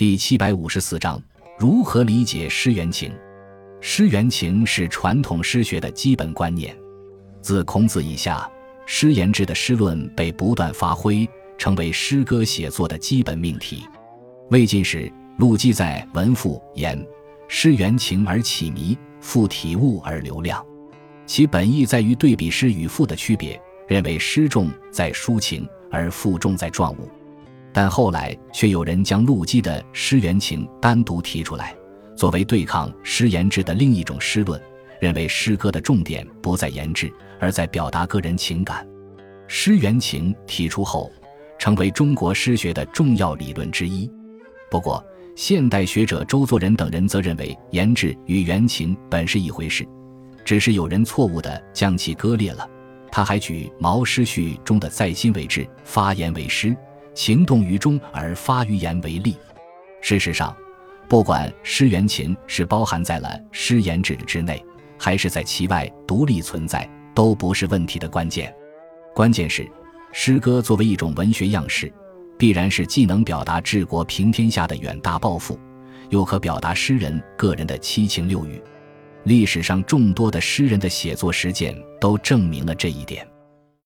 第七百五十四章：如何理解诗缘情？诗缘情是传统诗学的基本观念。自孔子以下，诗言志的诗论被不断发挥，成为诗歌写作的基本命题。魏晋时，陆机在《文赋》言：“诗缘情而起弥，赋体物而流亮。”其本意在于对比诗与赋的区别，认为诗重在抒情，而赋重在状物。但后来却有人将陆机的诗原情单独提出来，作为对抗诗言志的另一种诗论，认为诗歌的重点不在言志，而在表达个人情感。诗原情提出后，成为中国诗学的重要理论之一。不过，现代学者周作人等人则认为言志与原情本是一回事，只是有人错误地将其割裂了。他还举《毛诗序》中的“在心为志，发言为诗”。情动于中而发于言为例。事实上，不管诗原情是包含在了诗言志之内，还是在其外独立存在，都不是问题的关键。关键是，诗歌作为一种文学样式，必然是既能表达治国平天下的远大抱负，又可表达诗人个人的七情六欲。历史上众多的诗人的写作实践都证明了这一点。